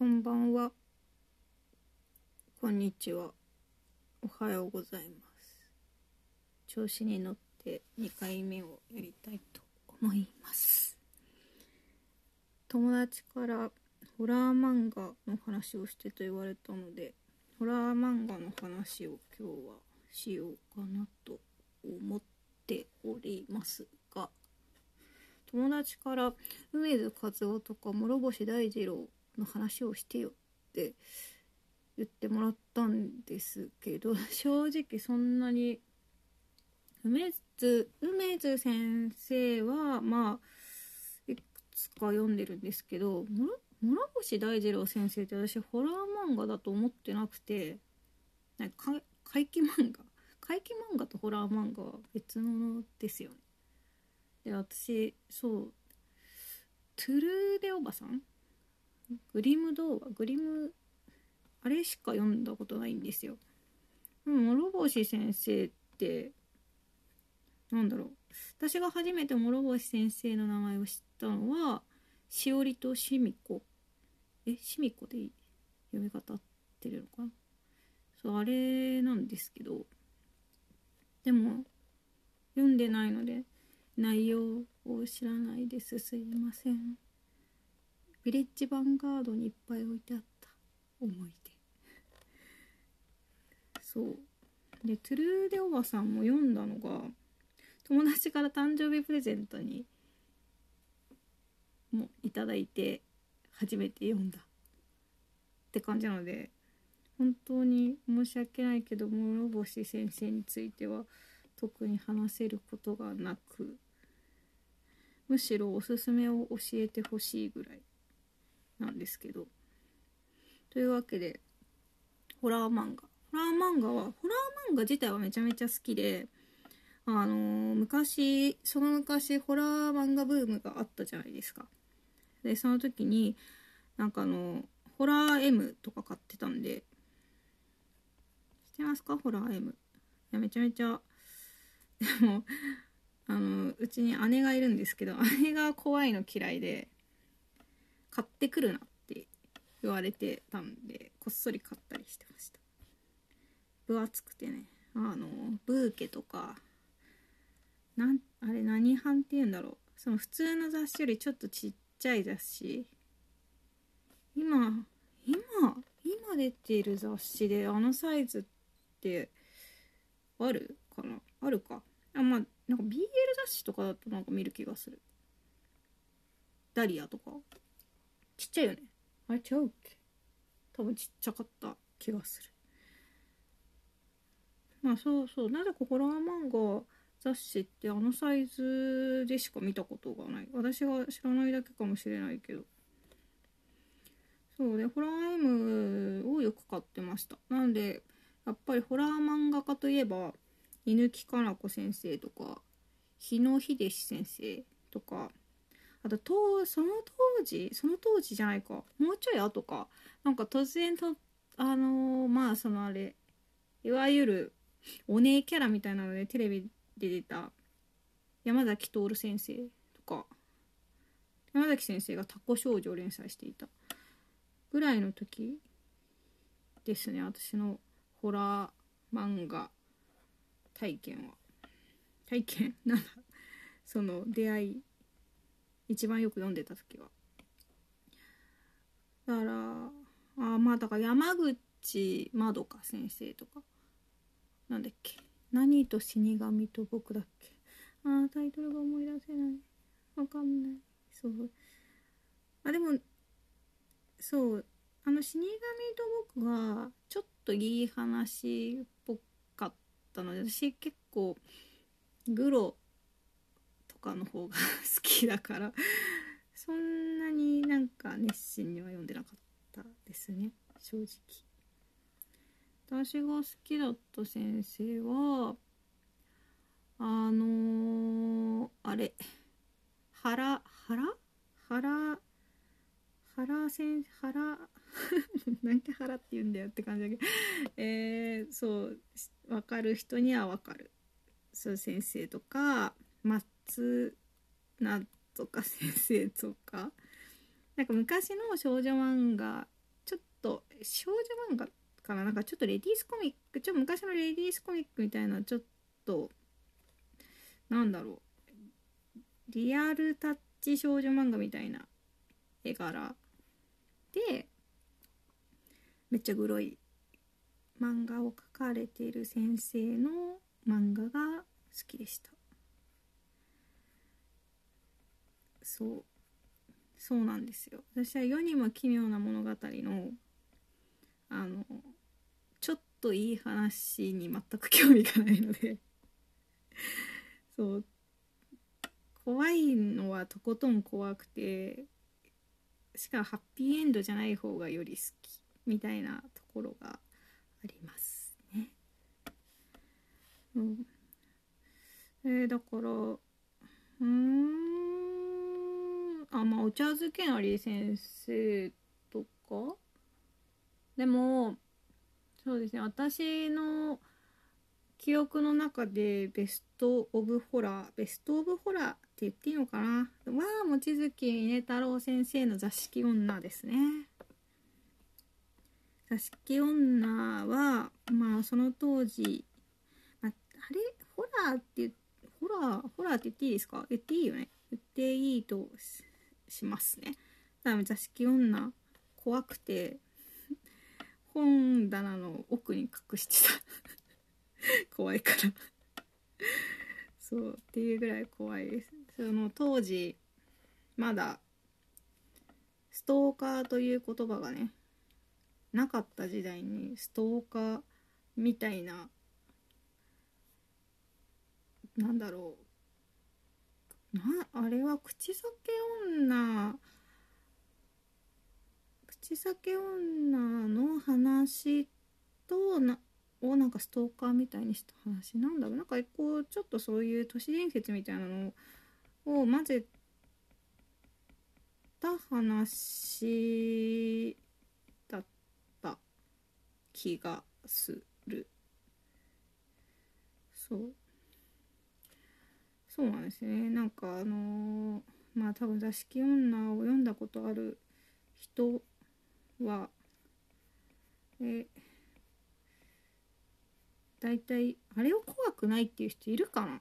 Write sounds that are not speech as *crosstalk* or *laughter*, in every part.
こんばんは。こんにちは。おはようございます。調子に乗って2回目をやりたいと思います。友達からホラー漫画の話をしてと言われたので、ホラー漫画の話を今日はしようかなと思っておりますが、友達から梅津和夫とか諸星大二郎の話をしてよって言ってもらったんですけど *laughs* 正直そんなに梅津梅津先生はまあいくつか読んでるんですけど諸諸星大二郎先生って私ホラー漫画だと思ってなくてなんか怪奇漫画 *laughs* 怪奇漫画とホラー漫画は別物ですよね。で私そうトゥルーデおばさんグリム童話グリムあれしか読んだことないんですよ。うん、諸星先生ってなんだろう。私が初めて諸星先生の名前を知ったのはしおりとしみこ。えしみこでいい読み方合ってるのかな？そうあれなんですけど。でも読んでないので内容を知らないです。すいません。ヴィレッジヴァンガードにいっぱい置いてあった。思い出。そう。でトゥルーデおばさんも読んだのが友達から誕生日プレゼントにもいただいて初めて読んだ。って感じなので本当に申し訳ないけど諸星先生については特に話せることがなくむしろおすすめを教えてほしいぐらい。なんですけど。というわけでホラー漫画。ホラー漫画はホラー漫画自体はめちゃめちゃ好きであのー昔その昔ホラー漫画ブームがあったじゃないですか。でその時になんかあのホラー M とか買ってたんで。知ってますか？ホラー M いやめちゃめちゃでもあのうちに姉がいるんですけど姉が怖いの嫌いで。買ってくるなって言われてたんでこっそり買ったりしてました。分厚くてね。あのブーケとかなんあれ何版って言うんだろう。その普通の雑誌よりちょっとちっちゃい雑誌。今今今出ている雑誌であのサイズってあるかな？あるか。あまあなんか BL 雑誌とかだとなんか見る気がする。ダリアとか。ちっちゃいよね。あれ違うっけ？多分ちっちゃかった気がする。まあそうそう。なぜかホラー漫画雑誌ってあのサイズでしか見たことがない。私が知らないだけかもしれないけど。そう。でホラー M をよく買ってました。なんでやっぱりホラー漫画家といえば犬木かな子先生とか日野秀史先生とかあと当その当時その当時じゃないか。もうちょい後か。なんか突然とあのーまあそのあれいわゆるお姉キャラみたいなのでテレビで出た山崎徹先生とか山崎先生がタコ少女を連載していたぐらいの時ですね。私のホラー漫画体験は。体験？なんだ？その出会い一番よく読んでた時は。だからあまあだから山口まどか先生とか。なんだっけ。何と死神と僕だっけ。あタイトルが思い出せない。わかんない。そう。あでもそう。あの死神と僕がちょっといい話っぽかったので私結構グロかの方が好きだから。そんなになんか熱心には読んでなかったですね。正直。私が好きだった先生はあのー、あれ。原原？原原先原？*laughs* なんて原って言うんだよって感じだけど。えー、そう分かる人には分かる。そう先生とか松菜とか先生とか。なんか昔の少女漫画ちょっと少女漫画かな？なんかちょっとレディースコミックちょ昔のレディースコミックみたいなちょっとなんだろう。リアルタッチ少女漫画みたいな絵柄。でめっちゃグロい漫画を描かれている先生の漫画が好きでした。そう。そうなんですよ。私は世にも奇妙な物語のあのちょっといい話に全く興味がないので。*laughs* そう。怖いのはとことん怖くてしかもハッピーエンドじゃない方がより好きみたいなところがありますね。うん、えー、だからうん。あまあお茶漬けなり先生とか？でもそうですね。私の記憶の中でベスト・オブ・ホラーベスト・オブ・ホラーって言っていいのかな？は望月峰太郎先生の座敷女ですね。座敷女はまあその当時、あ、あれ？ホラーってホラーホラーって言っていいですか？言っていいよね。言っていいとしますね。だから座敷女怖くて *laughs* 本棚の奥に隠してた。*laughs* 怖いから。そうっていうぐらい怖いです。その当時まだストーカーという言葉がねなかった時代にストーカーみたいななんだろうなあれは口裂け女。口裂け女の話となをなんかストーカーみたいにした話なんだろう。なんかこうちょっとそういう都市伝説みたいなのを混ぜた話だった気がする。そう。そうなんですね。なんかあのー、まあ多分座敷女を読んだことある人はえ大体あれを怖くないっていう人いるかな？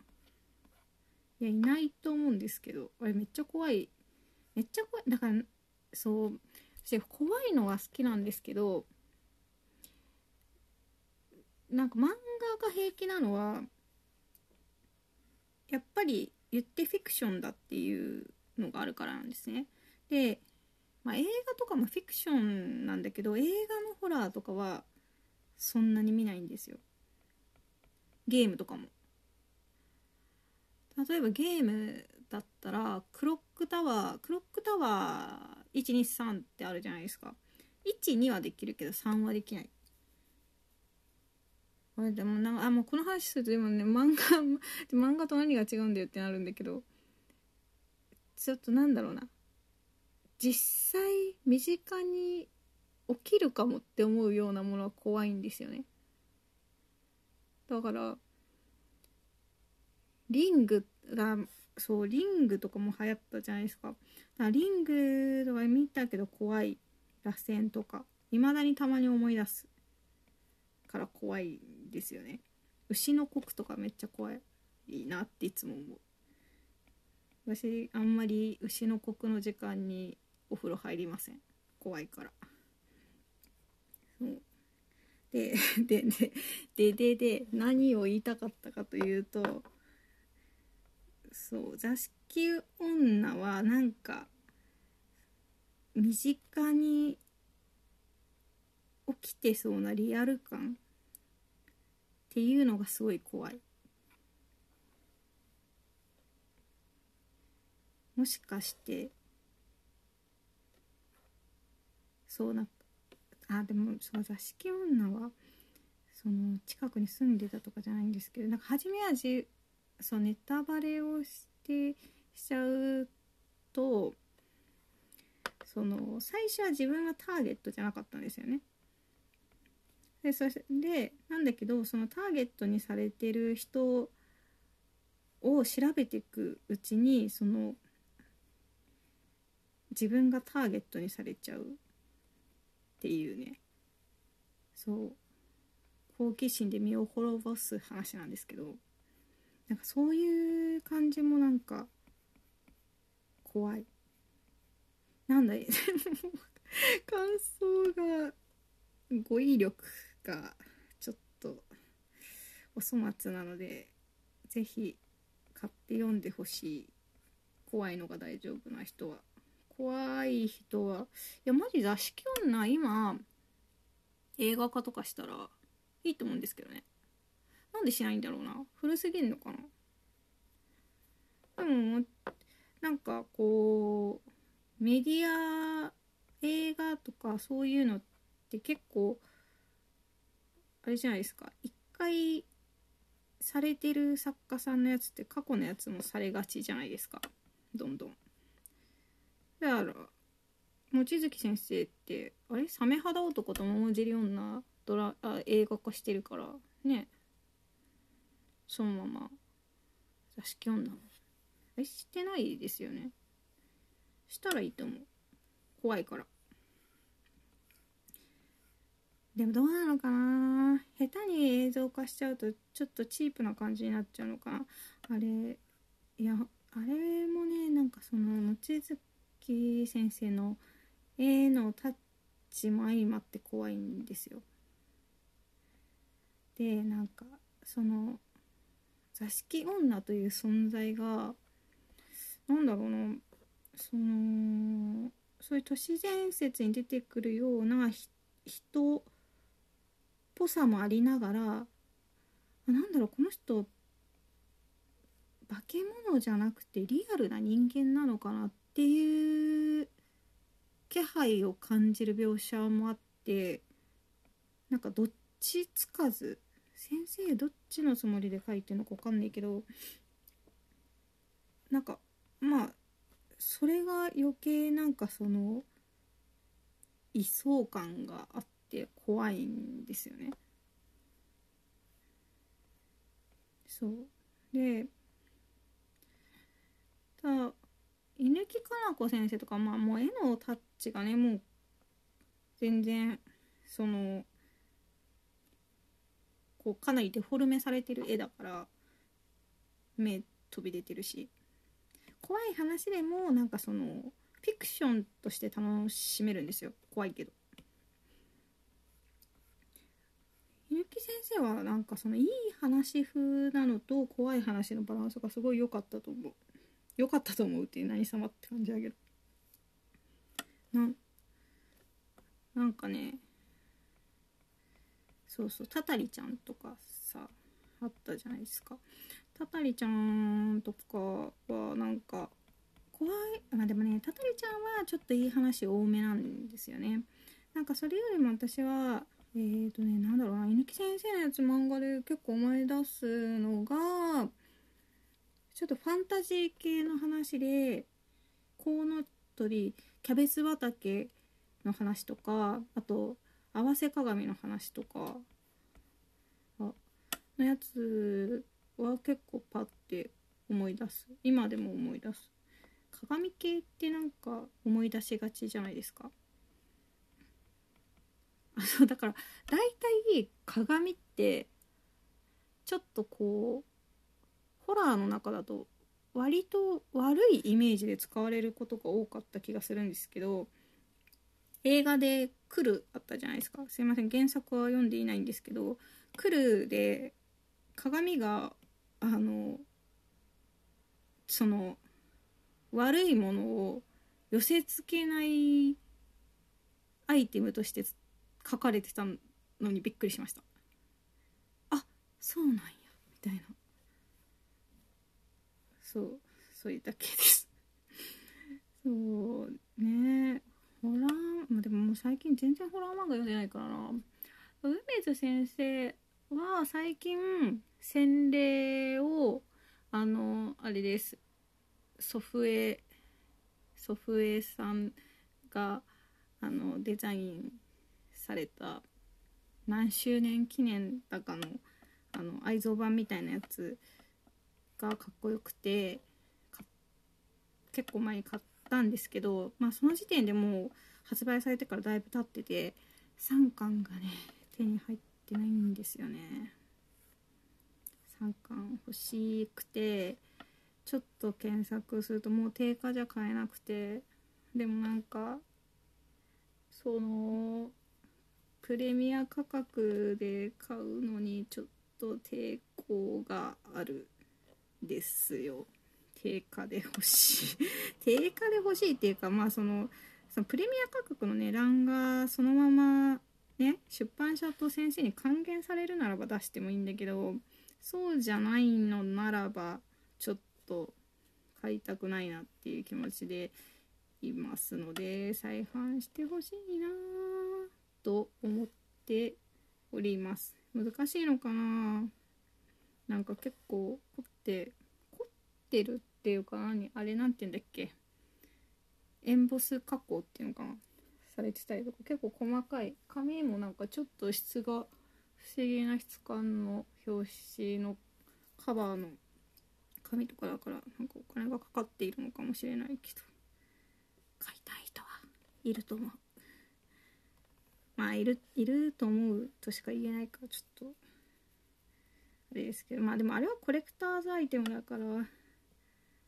いやいないと思うんですけどあれめっちゃ怖い。めっちゃ怖い。だからそう私怖いのは好きなんですけどなんか漫画が平気なのはやっぱり言ってフィクションだっていうのがあるからなんですね。で、まあ、映画とかもフィクションなんだけど映画のホラーとかはそんなに見ないんですよ。ゲームとかも例えばゲームだったらクロックタワークロックタワー123ってあるじゃないですか12はできるけど3はできないこれでもなんあもうこの話するとでもね漫画 *laughs* 漫画と何が違うんだよってなるんだけどちょっとなんだろうな。実際身近に起きるかもって思うようなものは怖いんですよね。だからリングがそうリングとかも流行ったじゃないですか。だからリングとか見たけど怖い螺旋とか未だにたまに思い出すから怖いですよね。牛の国とかめっちゃ怖い。いいなっていつも思う。私あんまり牛の国の時間にお風呂入りません。怖いから。そう。で *laughs* ででででで何を言いたかったかというとそう座敷女はなんか身近に起きてそうなリアル感っていうのがすごい怖いもしかしてそうなあでもそう座敷女はその近くに住んでたとかじゃないんですけどなんか初めはじそうネタバレをしてしちゃうとその最初は自分がターゲットじゃなかったんですよね。でそしでなんだけどそのターゲットにされてる人を調べていくうちにその自分がターゲットにされちゃうっていうね。そう。好奇心で身を滅ぼす話なんですけど。なんかそういう感じもなんか怖い。なんだい？*laughs* 感想が語彙力。がちょっとお粗末なので是非買って読んでほしい。怖いのが大丈夫な人は。怖い人はいやマジ座敷女今映画化とかしたらいいと思うんですけどね。なんでしないんだろうな。古すぎんのかな。でもなんかこうメディア映画とかそういうのって結構あれじゃないですか。一回されてる作家さんのやつって過去のやつもされがちじゃないですか。どんどん。だから望月先生ってあれ？サメ肌男と桃尻女ドラあ映画化してるからね。そのまま。座敷女えしてないですよね。したらいいと思う。怖いから。でもどうなのかな？下手に映像化しちゃうとちょっとチープな感じになっちゃうのかな？あれいやあれもねなんかその望月先生の絵のタッチも相まって怖いんですよ。でなんかその座敷女という存在がなんだろうな？そのそういう都市伝説に出てくるような人ぽさもありながらなんだろうこの人化け物じゃなくてリアルな人間なのかなっていう気配を感じる描写もあってなんかどっちつかず先生どっちのつもりで書いてるのか分かんないけどなんかまあそれが余計なんかその位相感があって怖いんですよね。そうでただ犬木かな子先生とかまあもう絵のタッチがねもう全然そのこうかなりデフォルメされてる絵だから目飛び出てるし怖い話でもなんかそのフィクションとして楽しめるんですよ怖いけど。ゆき先生はなんかそのいい話風なのと怖い話のバランスがすごい良かったと思う。良かったと思うっていう何様って感じだけどなんなんかねそうそうたたりちゃんとかさあったじゃないですか。たたりちゃんとかはなんか怖いまあでもねたたりちゃんはちょっといい話多めなんですよね。なんかそれよりも私はえーとねなんだろうな猪木先生のやつ漫画で結構思い出すのがちょっとファンタジー系の話でコウノトリキャベツ畑の話とかあと合わせ鏡の話とかのやつは結構パッて思い出す。今でも思い出す。鏡系ってなんか思い出しがちじゃないですか？*laughs* そうだから大体鏡ってちょっとこうホラーの中だと割と悪いイメージで使われることが多かった気がするんですけど映画で「来る」あったじゃないですか。すいません原作は読んでいないんですけど「来る」で鏡があのその悪いものを寄せつけないアイテムとして書かれてたのにびっくりしました。あそうなんや。みたいな。そうそれだけです。*laughs* そうね。ホラーまあでももう最近全然ホラー漫画読んでないからな。梅津先生は最近洗礼をあのあれです。祖父江祖父江さんがあのデザインされた何周年記念だかのあの愛蔵版みたいなやつがかっこよくて結構前に買ったんですけど、まあ、その時点でもう発売されてからだいぶ経ってて3巻がね手に入ってないんですよね。3巻欲しくてちょっと検索するともう定価じゃ買えなくてでもなんかそのプレミア価格で買うのにちょっと抵抗があるですよ。定価で欲しい。*laughs* 定価で欲しいっていうかまあそのそのプレミア価格の値段がそのままね出版社と先生に還元されるならば出してもいいんだけどそうじゃないのならばちょっと買いたくないなっていう気持ちでいますので再販してほしいなと思っております。難しいのかな？なんか結構凝って凝ってるっていうか何？あれなんて言うんだっけ？エンボス加工っていうのかな？されてたりとか。結構細かい。紙もなんかちょっと質が不思議な質感の表紙のカバーの紙とかだからなんかお金がかかっているのかもしれないけど。買いたい人はいると思う。まあいるいると思うとしか言えないからちょっとあれですけどまあでもあれはコレクターズアイテムだから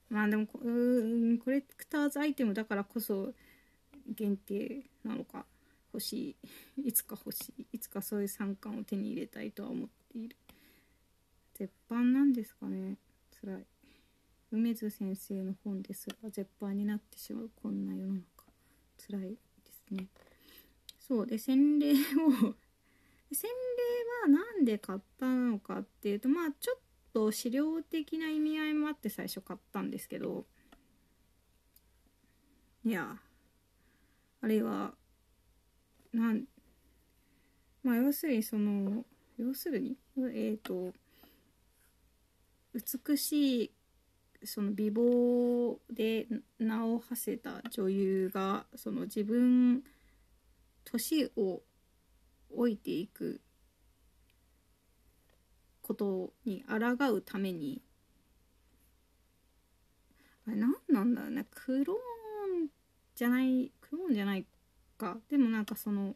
まあでもうんコレクターズアイテムだからこそ限定なのか欲しい *laughs* いつか欲しいいつかそういう三冠を手に入れたいとは思っている。絶版なんですかね辛い。梅津先生の本ですら絶版になってしまうこんな世の中。辛いですね。そうで洗礼を *laughs* 洗礼は何で買ったのかっていうとまあちょっと資料的な意味合いもあって最初買ったんですけどいやあれはなんまあ要するにその要するにえっ、ー、と美しいその美貌で名を馳せた女優がその自分年を老いていくことに抗うためにあれ何なんだろうねクローンじゃないクローンじゃないかでもなんかその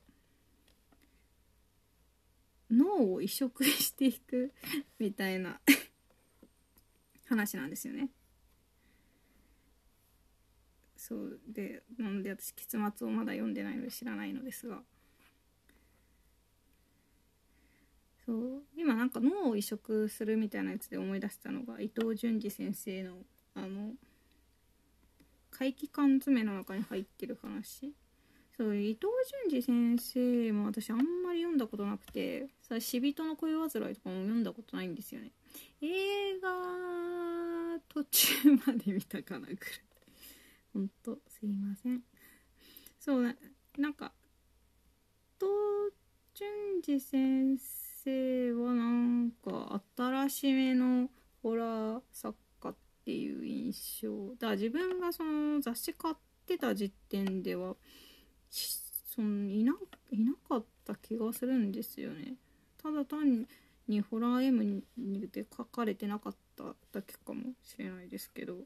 脳を移植していくみたいな話なんですよね。そうでなので私結末をまだ読んでないので知らないのですが。そう今なんか脳を移植するみたいなやつで思い出したのが伊藤淳二先生のあの怪奇缶詰の中に入ってる話。そう伊藤淳二先生も私あんまり読んだことなくてさ死人の恋煩いとかも読んだことないんですよね。映画途中まで見たかなぐらい。ほんとすいません。そうなんか伊藤淳二先生はなんか新しめのホラー作家っていう印象。だから自分がその雑誌買ってた時点ではそのいないなかった気がするんですよね。ただ単にホラー M にで書かれてなかっただけかもしれないですけど。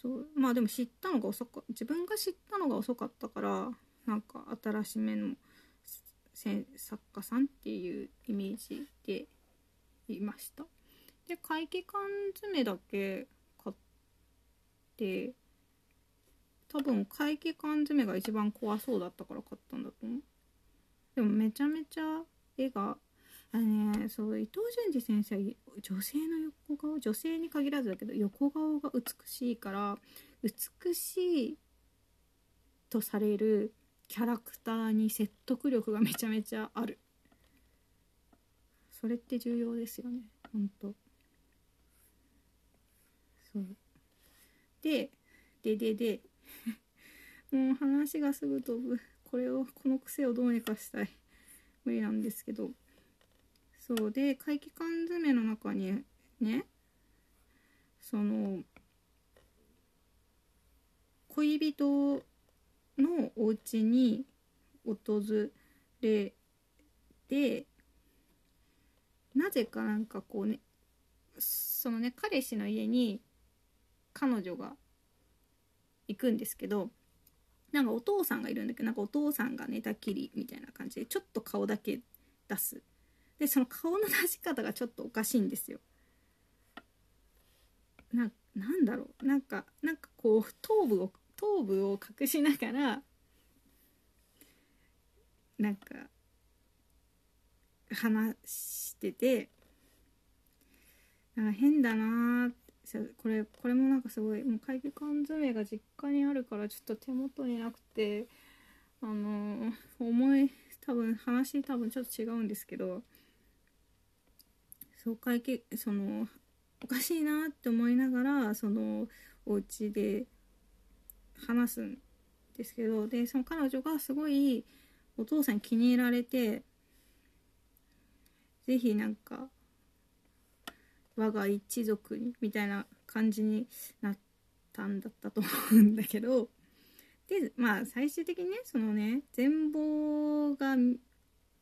そう。まあでも知ったのが遅か自分が知ったのが遅かったからなんか新しめの作家さんっていうイメージでいました。で怪奇缶詰だけ買って多分怪奇缶詰が一番怖そうだったから買ったんだと思う。でもめちゃめちゃ絵があのねそう伊藤淳二先生は女性の横顔女性に限らずだけど横顔が美しいから美しいとされるキャラクターに説得力がめちゃめちゃある。それって重要ですよねほんと。そう。でででで *laughs* もう話がすぐ飛ぶこれをこの癖をどうにかしたい。無理なんですけど。そうで怪奇缶詰の中にねその恋人のお家に訪れてなぜかなんかこうねそのね彼氏の家に彼女が行くんですけどなんかお父さんがいるんだけどなんかお父さんが寝たきりみたいな感じでちょっと顔だけ出すでその顔の出し方がちょっとおかしいんですよ。ななんだろう。なんかなんかこう頭部を頭部を隠しながらなんか話しててなんか変だなーこれこれもなんかすごいもう会議缶詰が実家にあるからちょっと手元になくてあのー、思い多分話多分ちょっと違うんですけどそう会計そのおかしいなって思いながらそのお家で話すんですけどでその彼女がすごいお父さん気に入られて是非なんか我が一族にみたいな感じになったんだったと思うんだけどでまあ最終的にねそのね全貌が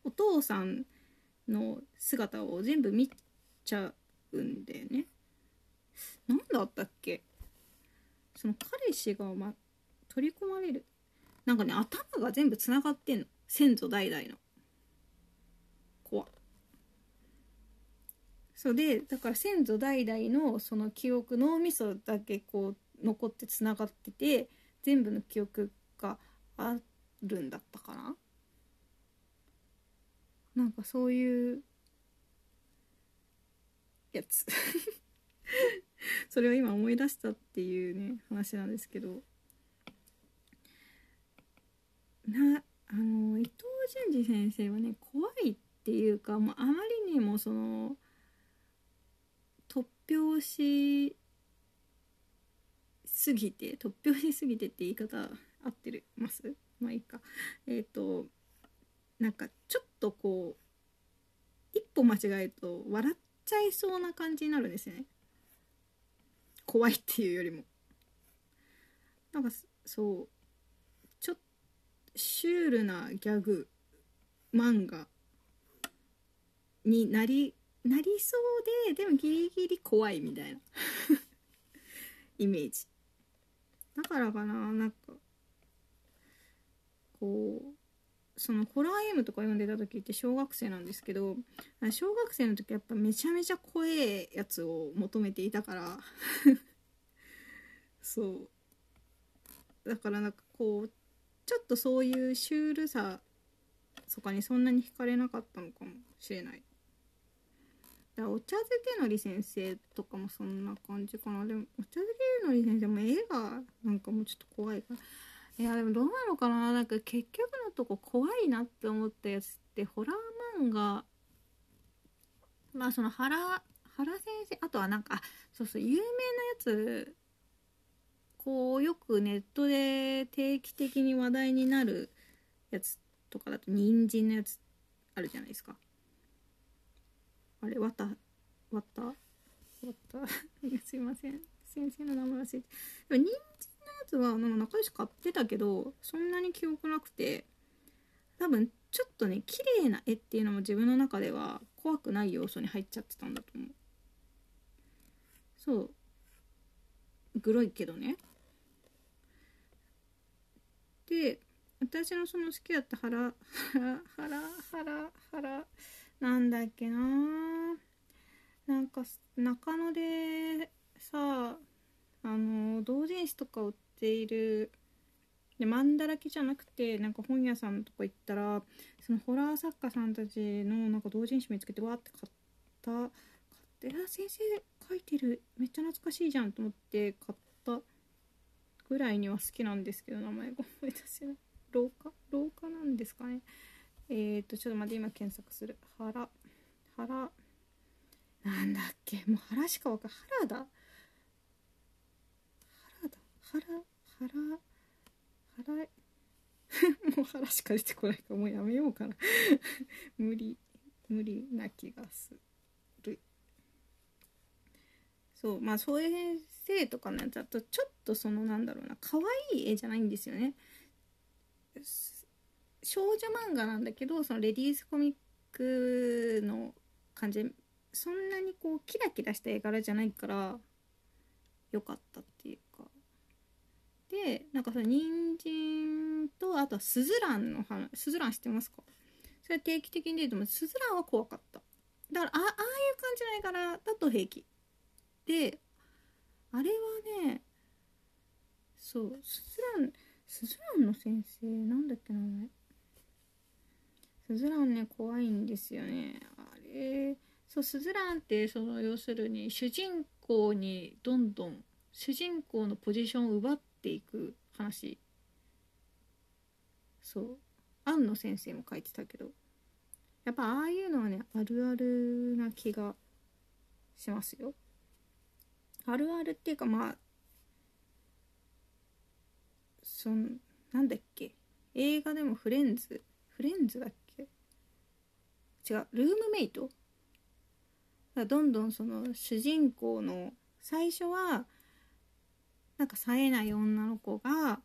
お父さんの姿を全部見ちゃうんだよね。何だったっけ？その彼氏が、ま、取り込まれる。なんかね頭が全部つながってんの。先祖代々の。怖そうでだから先祖代々のその記憶脳みそだけこう残ってつながってて全部の記憶があるんだったかな。なんかそういうやつ。*laughs* それを今思い出したっていうね話なんですけど。なあの伊藤淳二先生はね怖いっていうかもうあまりにもその突拍子すぎて突拍子すぎてって言い方合ってるます？まあいいか。えっ、ー、となんかちょっとこう一歩間違えると笑っちゃいそうな感じになるんですよね。怖いっていうよりも。なんかそう。ちょっとシュールなギャグ漫画になりなりそうででもギリギリ怖いみたいな。*laughs* イメージ。だからかななんか。こうそのホラーゲームとか読んでた時って小学生なんですけど小学生の時やっぱめちゃめちゃ怖えやつを求めていたから。*laughs* そう。だからなんかこうちょっとそういうシュールさとかにそんなに惹かれなかったのかもしれない。だからお茶漬けのり先生とかもそんな感じかな。でもお茶漬けのり先生も絵がなんかもうちょっと怖いから。いやでもどうなのかな。なんか結局のとこ怖いなって思ったやつってホラー漫画。まあその原原先生あとはなんかそうそう有名なやつ。こうよくネットで定期的に話題になるやつとかだと人参のやつあるじゃないですか。あれわたわたわたすいません。先生の名前忘れて。人参つはなんか仲良し買ってたけどそんなに記憶なくて多分ちょっとね綺麗な絵っていうのも自分の中では怖くない要素に入っちゃってたんだと思う。そう。グロいけどね。で私のその好きだった腹腹腹腹腹なんだっけな。なんか中野でさあの同人誌とか売ている。で漫だらけじゃなくてなんか本屋さんとか行ったらそのホラー作家さんたちのなんか同人誌見つけてわーって買った。買ってあ先生書いてる。めっちゃ懐かしいじゃんと思って買ったぐらいには好きなんですけど名前が思い出せない。廊下？廊下なんですかね。えーとちょっと待って今検索する。腹腹なんだっけ？もう腹しかわかん腹だ。腹腹腹 *laughs* もう腹しか出てこないからもうやめようかな。*laughs* 無理無理な気がする。そうまあそういう先生とかのやつだとちょっとそのなんだろうな可愛い絵じゃないんですよね。少女漫画なんだけどそのレディースコミックの感じ。そんなにこうキラキラした絵柄じゃないから良かったっていう。でなんかその人参とあとはスズランの話スズラン知ってますか？それは定期的に出ると思う。スズランは怖かった。だからあああいう感じないからだと平気。であれはねそうスズランスズランの先生なんだっけ名前。スズランね怖いんですよね。あれそうスズランってその要するに主人公にどんどん主人公のポジションを奪っていく話。そう。庵野先生も書いてたけど。やっぱああいうのはねあるあるな気がしますよ。あるあるっていうかまあそんなんだっけ。映画でもフレンズ。フレンズだっけ？違う。ルームメイト？どんどんその主人公の最初はなんか冴えない女の子が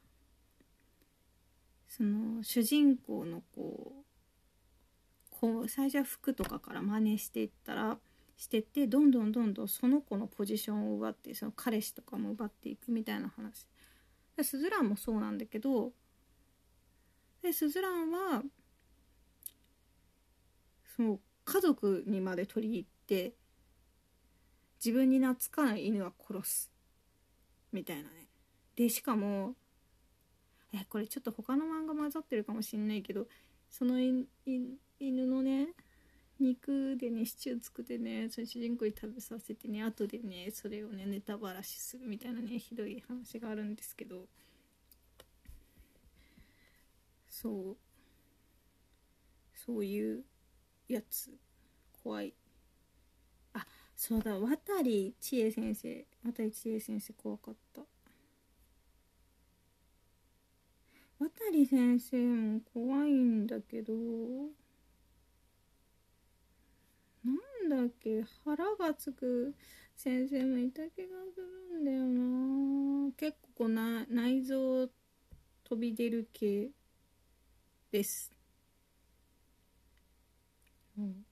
その主人公のこうこう最初は服とかから真似していったらしてってどんどんどんどんその子のポジションを奪ってその彼氏とかも奪っていくみたいな話。スズランもそうなんだけどでスズランはその家族にまで取り入って自分に懐かない犬は殺す。みたいなね。でしかもえこれちょっと他の漫画混ざってるかもしんないけどその犬のね肉でねシチュー作ってねその主人公に食べさせてね後でねそれをねネタばらしするみたいなねひどい話があるんですけど。そう。そういうやつ。怖い。そうだ渡り千恵先生。渡り千恵先生怖かった。渡り先生も怖いんだけどなんだっけ腹がつく先生もいた気がするんだよな。結構な内臓飛び出る系です。うん。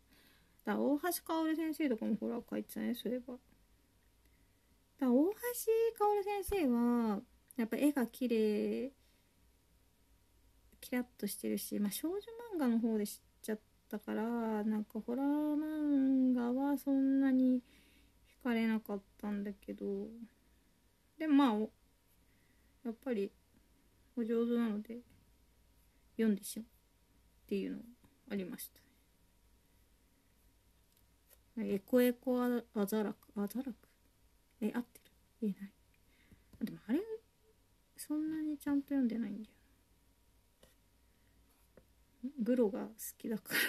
だ大橋薫先生とかもほら書いてたねそういえば。だ大橋薫先生はやっぱ絵が綺麗キラッとしてるし、まあ、少女漫画の方で知っちゃったからなんかホラー漫画はそんなに惹かれなかったんだけどでもまあやっぱりお上手なので読んでしまうっていうのありました。ねエコエコアザラクアザラクえ合ってる？言えない？でもあれそんなにちゃんと読んでないんだよグロが好きだから。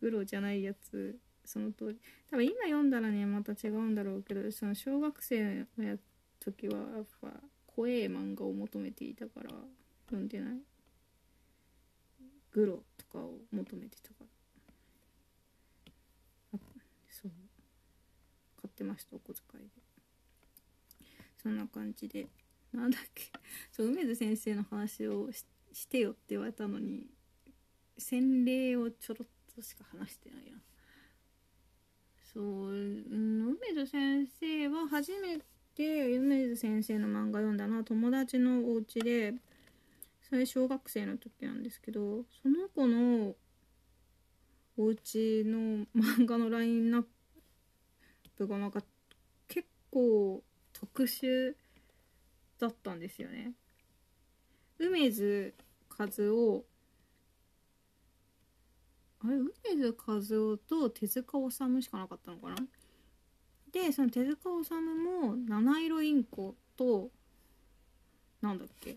グロじゃないやつその通り。多分今読んだらねまた違うんだろうけどその小学生のや時はやっぱ怖え漫画を求めていたから読んでない？グロとかを求めてたから。そう。買ってましたお小遣いで。そんな感じで。なんだっけ。そう梅津先生の話をしてよって言われたのに洗礼をちょろっとしか話してないな。そう梅津先生は初めて梅津先生の漫画読んだのは友達のお家でそれ小学生の時なんですけどその子のお家の漫画のラインナップがなんか結構特殊だったんですよね。梅津和夫あれ梅津和夫と手塚治虫しかなかったのかな？でその手塚治虫も七色インコとなんだっけ？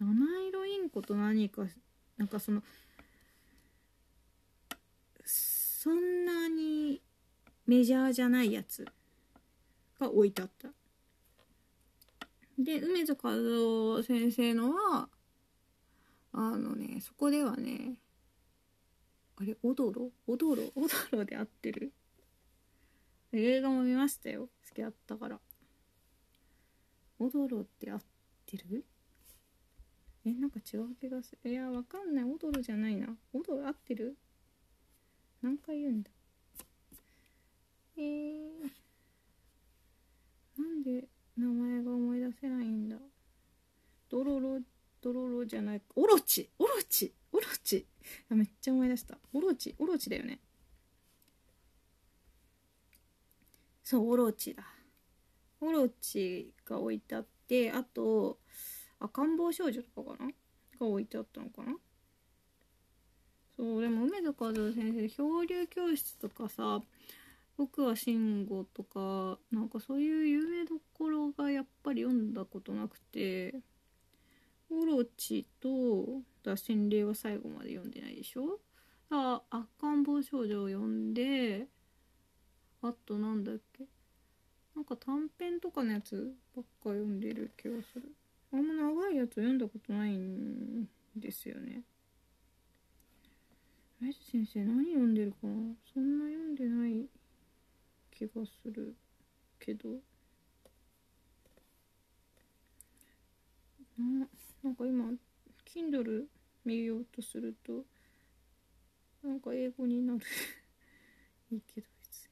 七色インコと何かなんかそのそんなにメジャーじゃないやつが置いてあった。で梅津和夫先生のはあのねそこではねあれオドロ？オドロ？オドロで合ってる？映画も見ましたよ。好きだったから。オドロって合ってる？えなんか違う気がする。いやわかんない。オドロじゃないな。オドロ合ってる？何回言うんだ？えー、なんで名前が思い出せないんだ？ドロロドロロじゃない。オロチ。オロチ。オロチ。めっちゃ思い出した。オロチ。オロチだよね。そうオロチだ。オロチが置いてあってあと赤ん坊少女とかかな？が置いてあったのかな？そうでも梅津和夫先生漂流教室とかさ僕は慎吾とかなんかそういう有名どころがやっぱり読んだことなくてオロチと脱心霊は最後まで読んでないでしょ？あ赤ん坊少女を読んであとなんだっけ？なんか短編とかのやつばっか読んでる気がする。あんま長いやつ読んだことないんですよね。先生何読んでるかな？そんな読んでない気がするけど。ななんか今 Kindle 見ようとするとなんか英語になる。*laughs* いいけど別に。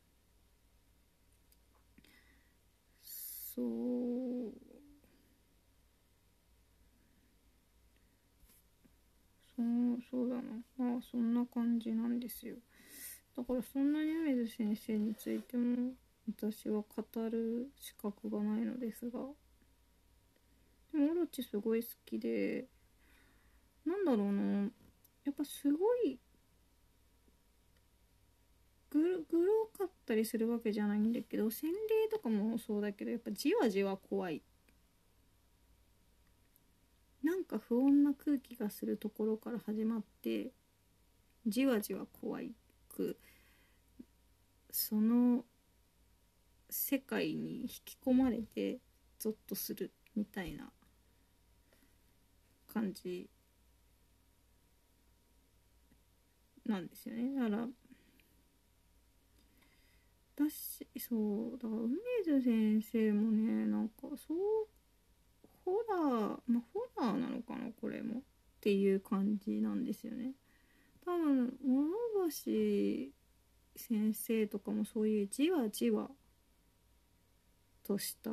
そう。そうそうだな。まあそんな感じなんですよ。だからそんなに梅津先生についても私は語る資格がないのですが。でもオロチすごい好きでなんだろうな。やっぱすごいグロかったりするわけじゃないんだけど洗礼とかもそうだけどやっぱじわじわ怖い。か不穏な空気がするところから始まってじわじわ怖いくその世界に引き込まれてゾッとするみたいな感じなんですよね。だから私そうだから梅津先生もねなんかそうホラーまあホラーなのかなこれも。っていう感じなんですよね。多分諸星先生とかもそういうじわじわとした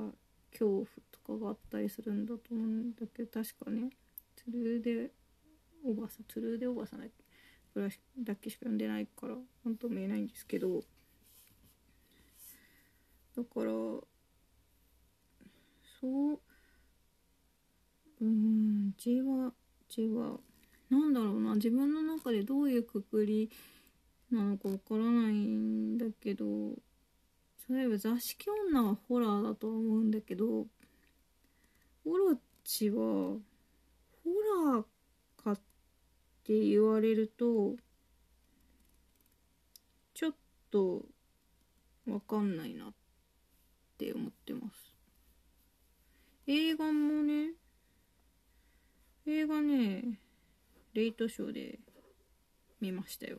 恐怖とかがあったりするんだと思うんだけど確かねトゥルーでおばさんトゥルーでおばさんだっけぐらいだけしか読んでないから何とも言えないんですけどだからそううんじわじわなんだろうな自分の中でどういうくくりなのかわからないんだけど例えば座敷女はホラーだと思うんだけどオロチはホラーかって言われるとちょっとわかんないなって思ってます。映画もね映画ねレイトショーで見ましたよ。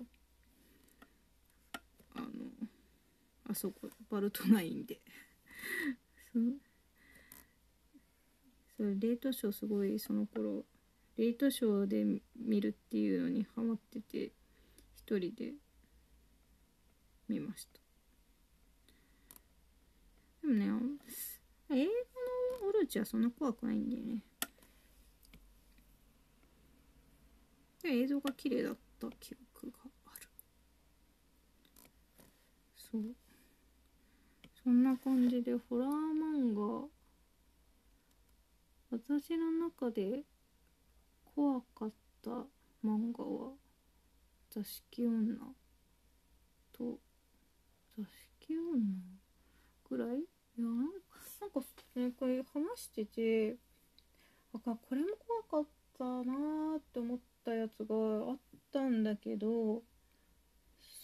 あのあそこバルトナインで。*laughs* そう。それレイトショーすごいその頃レイトショーで見るっていうのにハマってて一人で見ました。でもね映画のオルチはそんな怖くないんだよね。映像が綺麗だった記憶がある。そう。そんな感じでホラー漫画私の中で怖かった漫画は座敷女と座敷女ぐらい？いやなんかねこれ話しててあこれも怖かったなーって思ってたやつがあったんだけど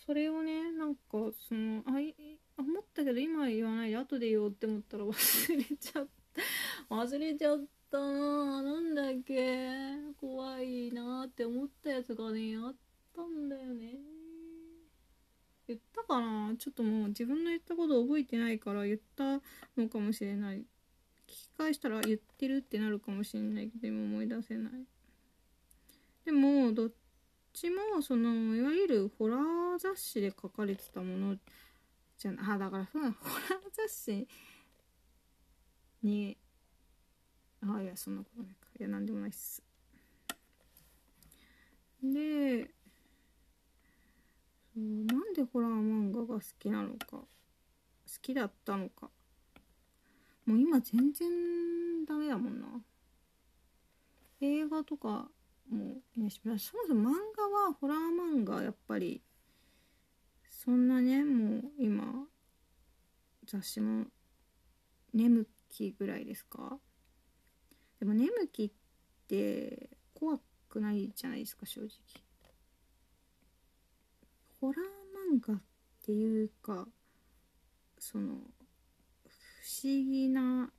それをねなんかそのあい思ったけど今言わないで後で言おうって思ったら *laughs* 忘れちゃった。忘れちゃったな。なんだっけ。怖いなって思ったやつがねあったんだよね。言ったかな。ちょっともう自分の言ったこと覚えてないから言ったのかもしれない。聞き返したら言ってるってなるかもしれない。けど今思い出せない。でもどっちもそのいわゆるホラー雑誌で書かれてたものじゃあだからそうなホラー雑誌にあいやそんなことないかいやなんでもないっすでそうなんでホラー漫画が好きなのか好きだったのか。もう今全然ダメだもんな。映画とかもいいしそもそも漫画はホラー漫画やっぱりそんなねもう今雑誌も眠気ぐらいですか？でも眠気って怖くないじゃないですか正直。ホラー漫画っていうかその不思議な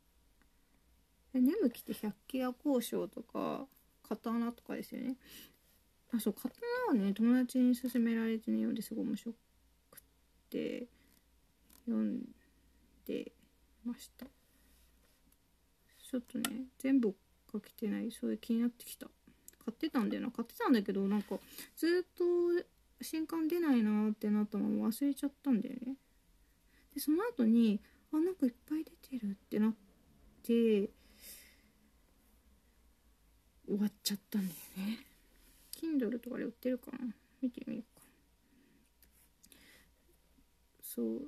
眠気って百鬼夜行賞とか刀とかですよね。あそう刀はね友達に勧められてね読んですごい面白くて読んでました。ちょっとね全部書けてない。そういう気になってきた。買ってたんだよな。買ってたんだけどなんかずっと新刊出ないなってなったまま忘れちゃったんだよね。でその後にあなんかいっぱい出てるってなって終わっちゃったんだよね。Kindle とかで売ってるかな。見てみようか。そう。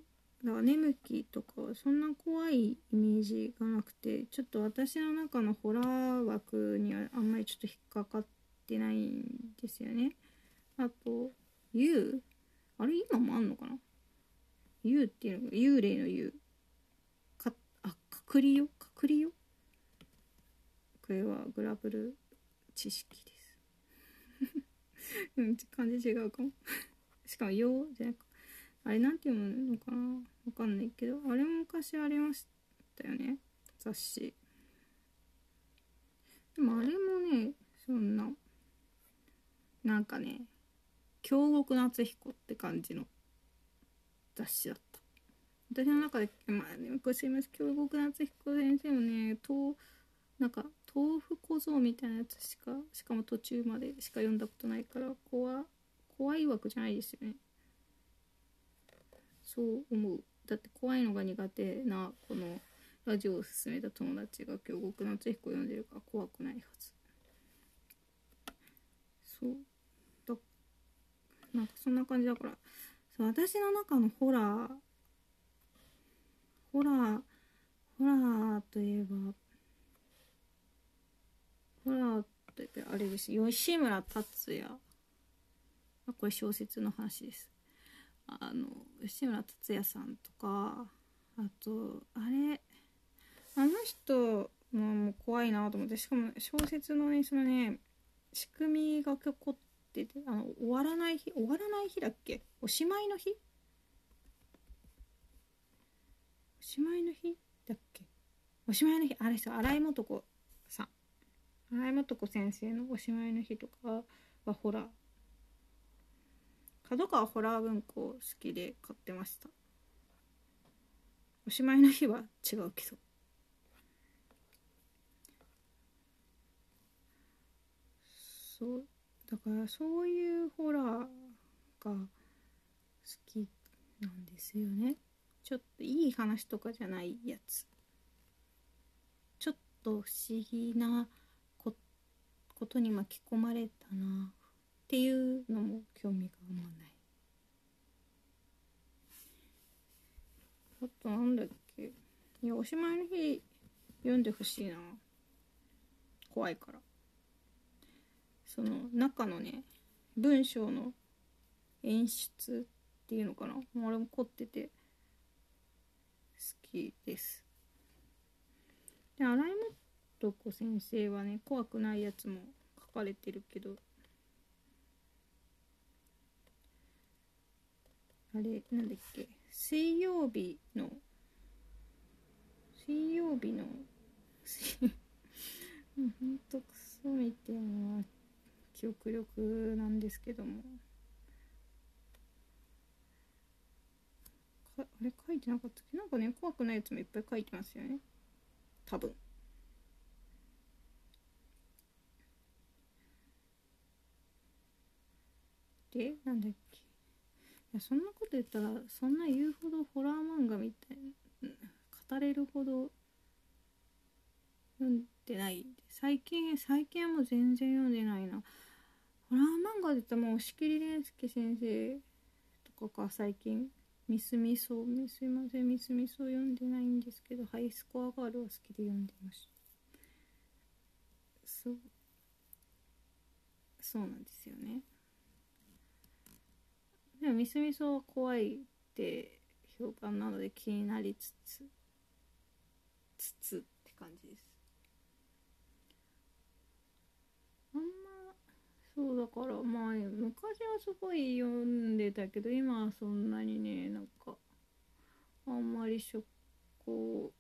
だから眠気とかはそんな怖いイメージがなくてちょっと私の中のホラー枠にはあんまりちょっと引っかかってないんですよね。あと U あれ今もあんのかな ?U っていうのが幽霊の U かあかくりよ？かくりよ？これはグラブル知識です。うん漢字違うかも。しかも「よ」じゃなくあれなんて読むのかな？わかんないけどあれも昔ありましたよね。雑誌。でもあれもねそんななんかね京極夏彦って感じの雑誌だった。私の中でまあねすいません京極夏彦先生もねとなんか豆腐小僧みたいなやつしかしかも途中までしか読んだことないから怖怖い枠じゃないですよね。そう思う。だって怖いのが苦手なこのラジオを勧めた友達が京極夏彦読んでるから怖くないはず。そう。だなんかそんな感じだから。そう私の中のホラーホラーホラーといえばホラーといえばあれです。吉村達也。これ小説の話です。あの吉村達也さんとかあとあれあの人ももう怖いなと思ってしかも小説のねそのね仕組みが結構っててあの終わらない日終わらない日だっけ？おしまいの日？おしまいの日だっけ？おしまいの日あれですよ新井素子新井素子先生のおしまいの日とかはホラー。角川ホラー文庫好きで買ってました。おしまいの日は違うけどそうだからそういうホラーが好きなんですよね。ちょっといい話とかじゃないやつ。ちょっと不思議なことに巻き込まれたな。っていうのも興味があんまない。あとなんだっけ。いやおしまいの日読んでほしいな。怖いから。その中のね文章の演出っていうのかな。あれも凝ってて好きです。で新井素子先生はね怖くないやつも書かれてるけど。あれなんだっけ？水曜日の水曜日の *laughs* ほんとクソみたいな記憶力なんですけども。かあれ書いてなかったっけ？なんかね怖くないやつもいっぱい書いてますよね。多分。でなんだっけ。いやそんなこと言ったらそんな言うほどホラー漫画みたいな語れるほど読んでない最近最近はもう全然読んでないな。ホラー漫画で言ったらも押切蓮介先生とかか最近。ミスミソすいませんミスミソ読んでないんですけどハイスコアガールは好きで読んでましたそう。そうなんですよね。もミスミソは怖いって評判なので気になりつつつつって感じです。あんまそうだからまあ昔はすごい読んでたけど今はそんなにねなんかあんまり食こ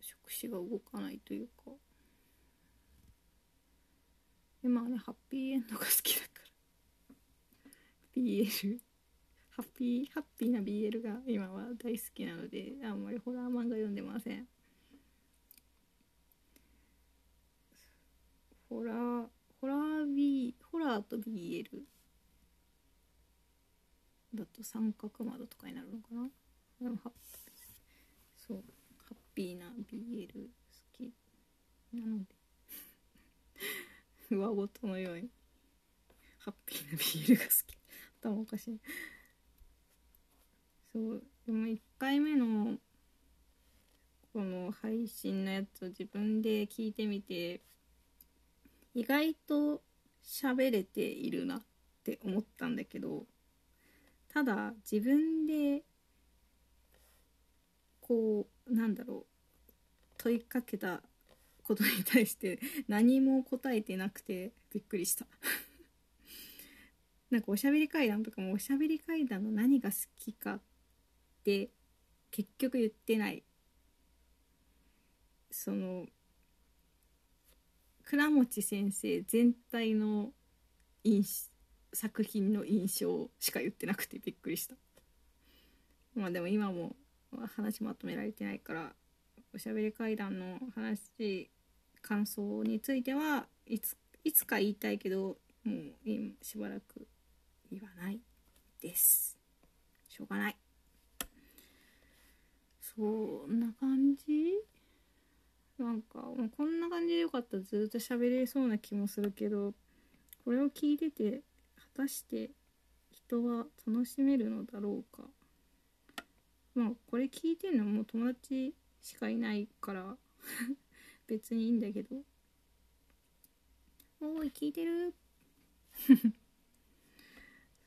う触手が動かないというか。今はねハッピーエンドが好きだから BL *laughs* ハッピーハッピーな BL が今は大好きなのであんまりホラー漫画読んでません。ホラーホラー B ホラーと BL だと三角窓とかになるのかな？そうハッピーな BL 好きなので。*laughs* 上ごとのようにハッピーな BL が好き。頭おかしい。そうでも1回目のこの配信のやつを自分で聞いてみて意外と喋れているなって思ったんだけどただ自分でこうなんだろう問いかけたことに対して何も答えてなくてびっくりした。なんかおしゃべり階段とかもおしゃべり階段の何が好きかって結局言ってない。その倉持先生全体の印作品の印象しか言ってなくてびっくりした。まあでも今も話まとめられてないからおしゃべり会談の話感想についてはいついつか言いたいけどもう今しばらく言わないです。しょうがない。そんな感じ？なんかもうこんな感じでよかったらずっと喋れそうな気もするけどこれを聞いてて果たして人は楽しめるのだろうか？まあこれ聞いてんのもう友達しかいないから *laughs* 別にいいんだけど。おい聞いてる。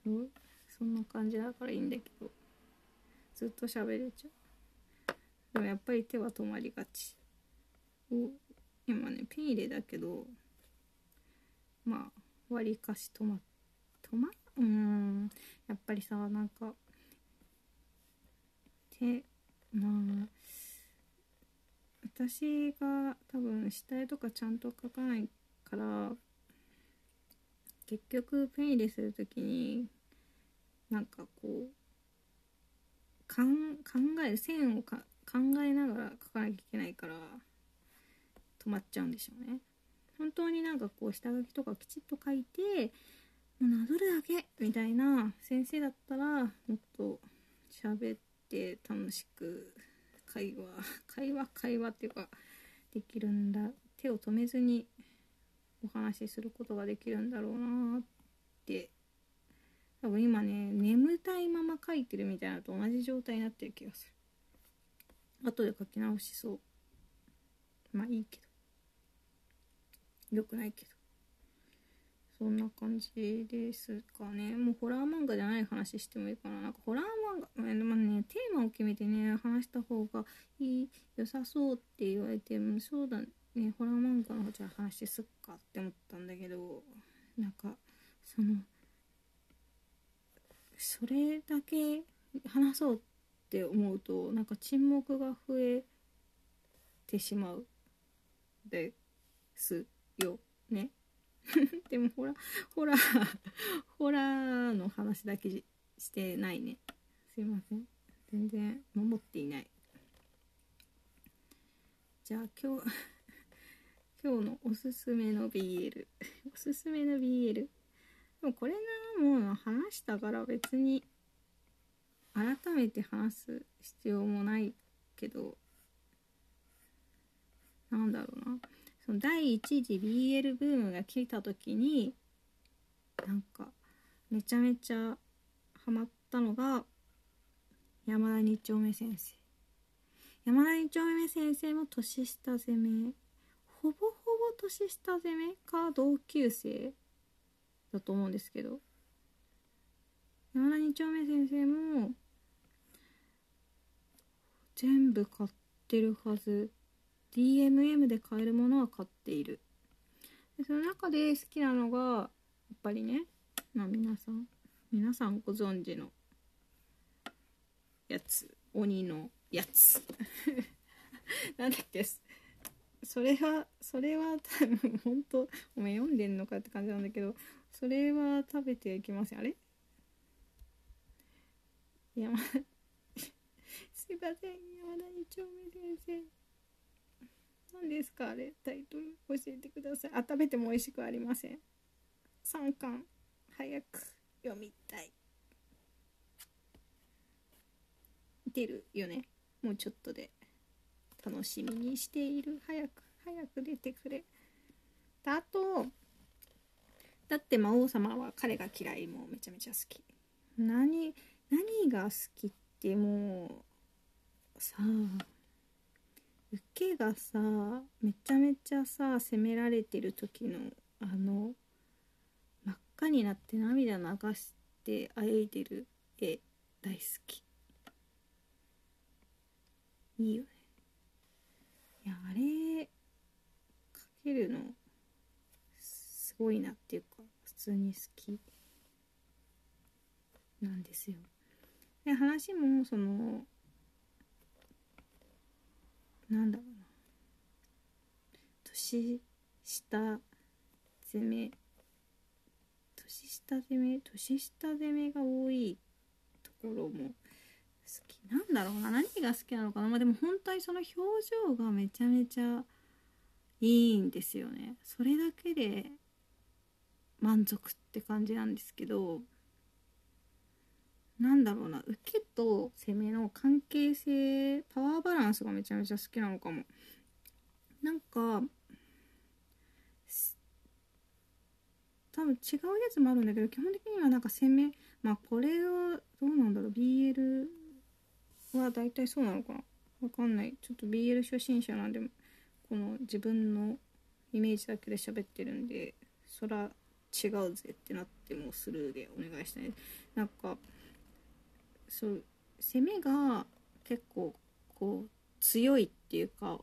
そう？そんな感じだからいいんだけど。ずっと喋れちゃう。でもやっぱり手は止まりがち。お今ねペン入れだけどまあわりかし止ま止ま？うん。やっぱりさなんか手まあ私が多分下絵とかちゃんと描かないから結局ペン入れする時になんかこう考える線をか考えながら描かなきゃいけないから止まっちゃうんでしょうね。本当になんかこう下書きとかきちっと書いてもうなぞるだけみたいな先生だったらもっと喋って楽しく会話 *laughs* 会話会話っていうかできるんだ手を止めずにお話しすることができるんだろうなって。多分今ね眠たいまま書いてるみたいなのと同じ状態になってる気がする。後で書き直しそう。まあいいけど。良くないけど。そんな感じですかね。もうホラー漫画じゃない話してもいいかな。なんかホラー漫画まあねテーマを決めてね話した方がいい良さそうって言われてもそうだね。ホラー漫画の方じゃ話すっかって思ったんだけどなんかそのそれだけ話そうって思うとなんか沈黙が増えてしまうですよね。*laughs* でもホラホラホラーの話だけしてないね。すいません。全然守っていない。じゃあ今日今日のおすすめの BL *laughs* おすすめの BL でもこれなもう話したから別に改めて話す必要もないけどなんだろうな。その第一次 BL ブームが来た時になんかめちゃめちゃハマったのが山田二丁目先生。山田二丁目先生も年下攻め。ほぼほぼ年下攻めか同級生だと思うんですけど。山田二丁目先生も全部買ってるはず。DMM で買えるものは買っている。でその中で好きなのがやっぱりねまあ皆さん皆さんご存知のやつ。鬼のやつ。*laughs* なんだっけそれはそれは多分本当お前読んでんのかって感じなんだけどそれは食べていきませんあれ？山すいません山田二丁目先生。何ですか？あれ？タイトル教えてください。あ食べても美味しくありません。3巻早く読みたい。出るよね。もうちょっとで。楽しみにしている。早く早く出てくれ。あとだって魔王様は彼が嫌い。もめちゃめちゃ好き。何何が好きってもうさあ受けがさめちゃめちゃさ責められてる時のあの真っ赤になって涙流してあえいでる絵大好き。いいよね。やあれかけるのすごいなっていうか普通に好き。なんですよ。で話もそのなんだろうな。年下攻め。年下攻め？年下攻めが多いところもき。なんだろうな。何が好きなのかな。まあでも本当にその表情がめちゃめちゃいいんですよね。それだけで満足って感じなんですけど。なんだろうな。受けと攻めの関係性パワーバランスがめちゃめちゃ好きなのかも。なんか多分違うやつもあるんだけど基本的にはなんか攻めまあこれはどうなんだろう。BL は大体そうなのかな。わかんない。ちょっと BL 初心者なんでこの自分のイメージだけで喋ってるんでそら違うぜってなってもスルーでお願いしたい。なんかそう攻めが結構こう強いっていうか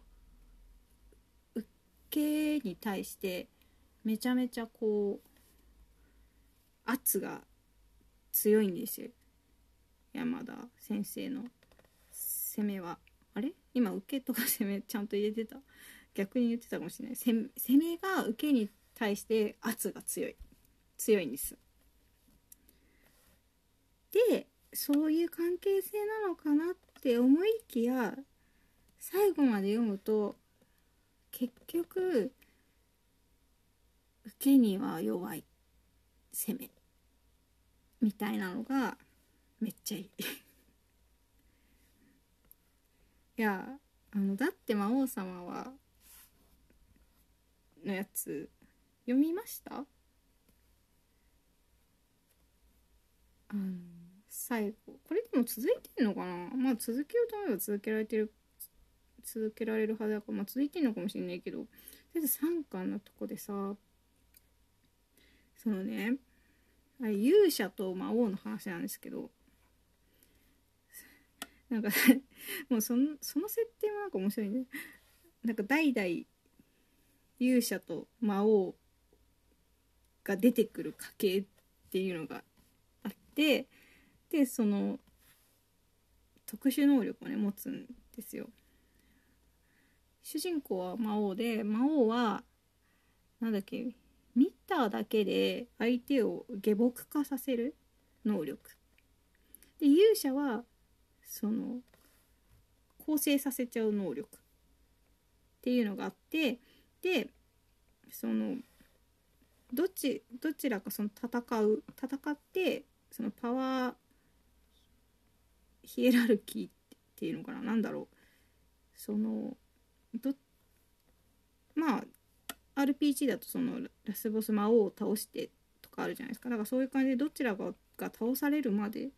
受けに対してめちゃめちゃこう圧が強いんですよ。山田先生の。攻めは。あれ？今受けとか攻めちゃんと入れてた？逆に言ってたかもしれない。攻めが受けに対して圧が強い。強いんです。でそういう関係性なのかなって思いきや最後まで読むと結局受けには弱い攻めみたいなのがめっちゃいい。いやあのだって魔王様はのやつ読みました？あの最後。これでも続いてんのかな？まあ続けようと思えば続けられてる続けられるはずだからまあ続いてんのかもしれないけどとりあえず3巻のとこでさそのねあれ勇者と魔王の話なんですけどなんか *laughs* もうそのその設定もなんか面白いね。なんか代々勇者と魔王が出てくる家系っていうのがあってでその特殊能力をね持つんですよ。主人公は魔王で魔王はなんだっけ見ただけで相手を下僕化させる能力。で勇者はその構成させちゃう能力っていうのがあってでそのどっちどちらかその戦う戦ってそのパワーヒエラルキーっていうのかな？何だろう。そのどまあ RPG だとそのラスボス魔王を倒してとかあるじゃないですか。だからそういう感じでどちらがが倒されるまで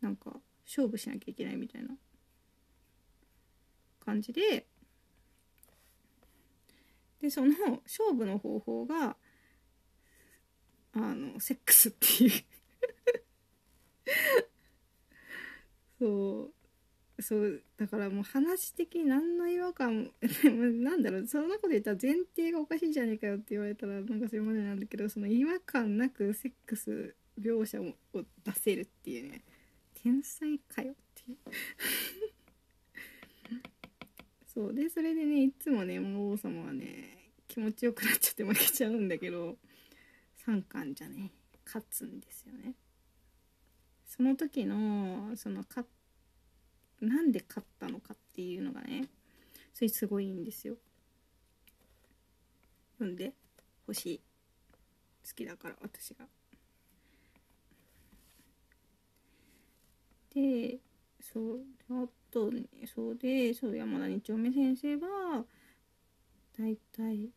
なんか勝負しなきゃいけないみたいな感じで。でその勝負の方法があのセックスっていう。*laughs* そう。そうだからもう話的に何の違和感 *laughs* なんだろうそんなこと言ったら前提がおかしいじゃねえかよって言われたらなんかそれまでなんだけどその違和感なくセックス描写を出せるっていうね。天才かよっていう。*laughs* そう。でそれでねいつもねもう王様はね気持ちよくなっちゃって負けちゃうんだけど3巻じゃね勝つんですよね。その時のそのかなんで勝ったのかっていうのがねそれすごいんですよ。読んでほしい好きだから私が。でそうあと、そうでそう山田二丁目先生は大体好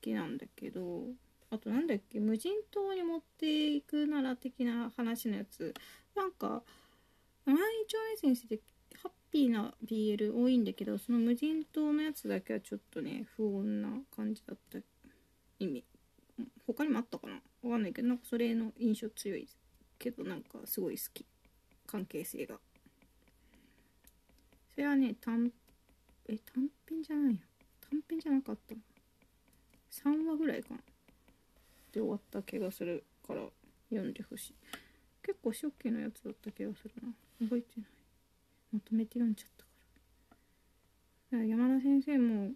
きなんだけどあとなんだっけ無人島に持っていくなら的な話のやつ。なんか山田二丁目先生ってハッピーな BL 多いんだけどその無人島のやつだけはちょっとね不穏な感じだった。意味。他にもあったかな？わかんないけどなんかそれの印象強いけどなんかすごい好き。関係性が。それはね短え短編じゃないよ短編じゃなかった。3話ぐらいかな。で終わった気がするから読んでほしい。結構初期のやつだった気がするな。覚えてない。まとめて読んじゃったから。山田先生も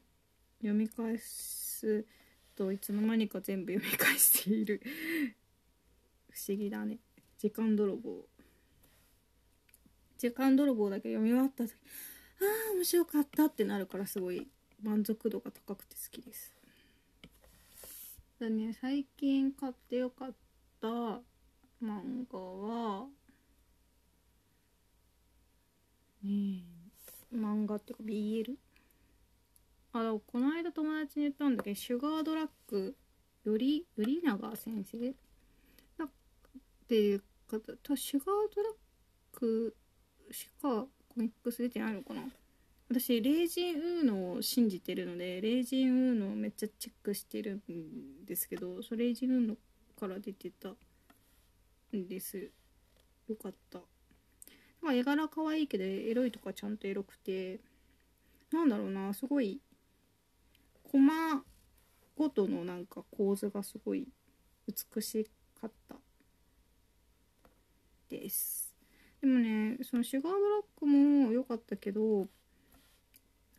読み返すといつの間にか全部読み返している。不思議だね。時間泥棒。時間泥棒だけ読み終わった時ああ面白かったってなるからすごい満足度が高くて好きですだね最近買ってよかった漫画はねえ漫画っていうか BL? あだこの間友達に言ったんだけどシュガードラッグより頼長先生？だっていう方とシュガードラッグしかコミックス出てないのかな？私レイジン・ウーノを信じてるのでレイジン・ウーノをめっちゃチェックしてるんですけどそれレイジン・ウーノから出てたんです。よかった。まあ絵柄可愛いけどエロいとかちゃんとエロくて。なんだろうなすごいコマごとのなんか構図がすごい美しかったです。でもねそのシュガードラッグも良かったけど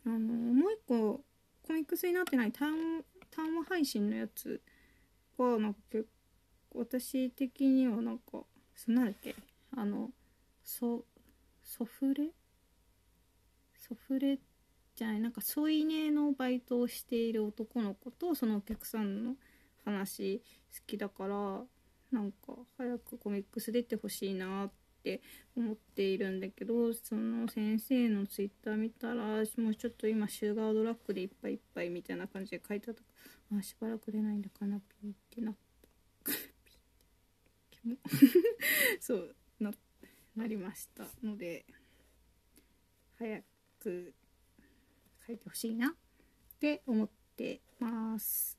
あのもう一個コミックスになってない単単話配信のやつがなんか結構私的にはなんかそなんだっけあのソソフレ？ソフレじゃないなんか添い寝のバイトをしている男の子とそのお客さんの話好きだからなんか早くコミックス出てほしいなって思っているんだけどその先生のツイッター見たらもうちょっと今シュガードラッグでいっぱいいっぱいみたいな感じで書いてあったあしばらく出ないんだかなピーって。なったピーって。*laughs* そうななりましたので早く書いてほしいなって思ってます。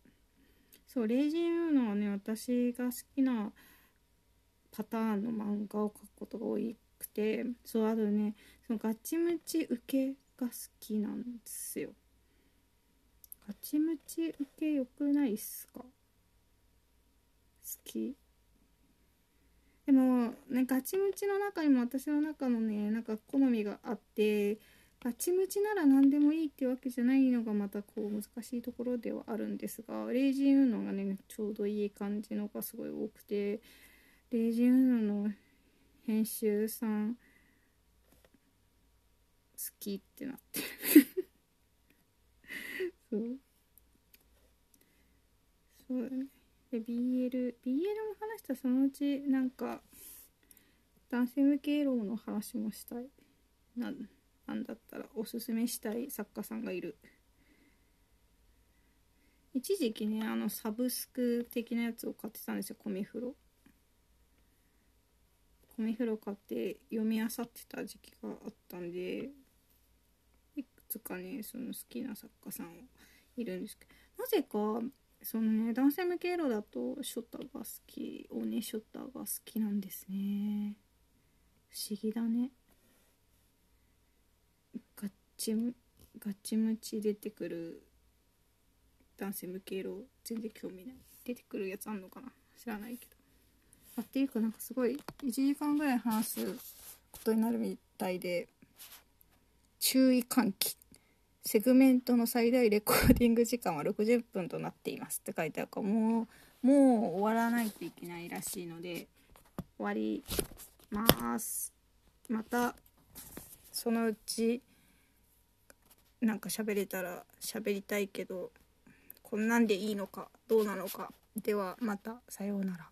そうレイジン・ウーノはね私が好きなパターンの漫画を描くことが多くてそうあとねそのガチムチ受けが好きなんですよ。ガチムチ受けよくないっすか？好き。でもねガチムチの中にも私の中のねなんか好みがあってガチムチなら何でもいいってわけじゃないのがまたこう難しいところではあるんですがレイジンウーノがねちょうどいい感じのがすごい多くてレイジンウーノの編集さん好きってなってる。*laughs* そう。そうだね。で BL BL も話したそのうちなんか男性向けエロの話もしたい。ななんだったらおすすめしたい作家さんがいる。一時期ねあのサブスク的なやつを買ってたんですよコミフロ。コミフロ買って読み漁ってた時期があったんでいくつかねその好きな作家さんいるんですけどなぜかそのね男性向けエロだとショッターが好きオネショッターが好きなんですね。不思議だね。ガッチムガッチムチ出てくる男性向けエロ全然興味ない。出てくるやつあんのかな？知らないけど。あっていうかなんかすごい1時間ぐらい話すことになるみたいで注意喚起セグメントの最大レコーディング時間は60分となっていますって書いてあるからもうもう終わらないといけないらしいので終わります。またそのうちなんか喋れたら喋りたいけどこんなんでいいのかどうなのかではまたさようなら。